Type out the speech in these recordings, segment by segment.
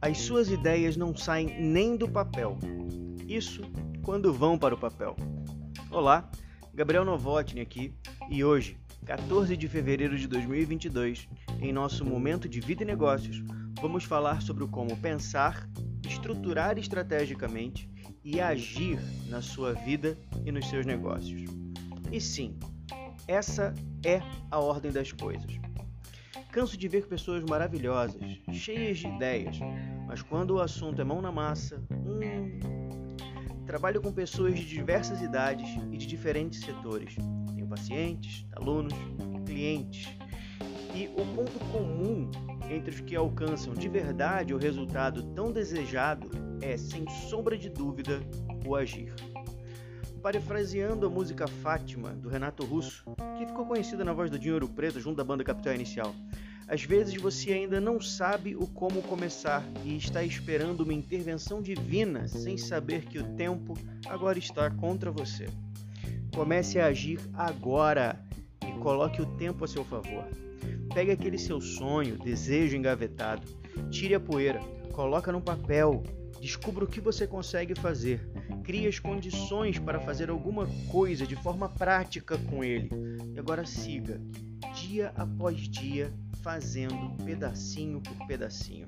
As suas ideias não saem nem do papel. Isso quando vão para o papel. Olá, Gabriel Novotny aqui e hoje, 14 de fevereiro de 2022, em nosso momento de vida e negócios, vamos falar sobre como pensar, estruturar estrategicamente e agir na sua vida e nos seus negócios. E sim, essa é a ordem das coisas. Canso de ver pessoas maravilhosas, cheias de ideias, mas quando o assunto é mão na massa, hum, trabalho com pessoas de diversas idades e de diferentes setores. Tenho pacientes, alunos, clientes. E o ponto comum entre os que alcançam de verdade o resultado tão desejado é, sem sombra de dúvida, o agir. Parafraseando a música Fátima, do Renato Russo, que ficou conhecida na voz do Dinheiro Preto junto da banda Capital Inicial. Às vezes você ainda não sabe o como começar e está esperando uma intervenção divina sem saber que o tempo agora está contra você. Comece a agir agora e coloque o tempo a seu favor. Pegue aquele seu sonho, desejo engavetado, tire a poeira, coloca no papel, descubra o que você consegue fazer crie as condições para fazer alguma coisa de forma prática com ele. E agora siga, dia após dia, fazendo pedacinho por pedacinho.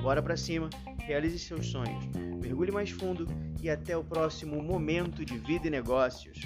Bora para cima, realize seus sonhos, mergulhe mais fundo e até o próximo momento de vida e negócios.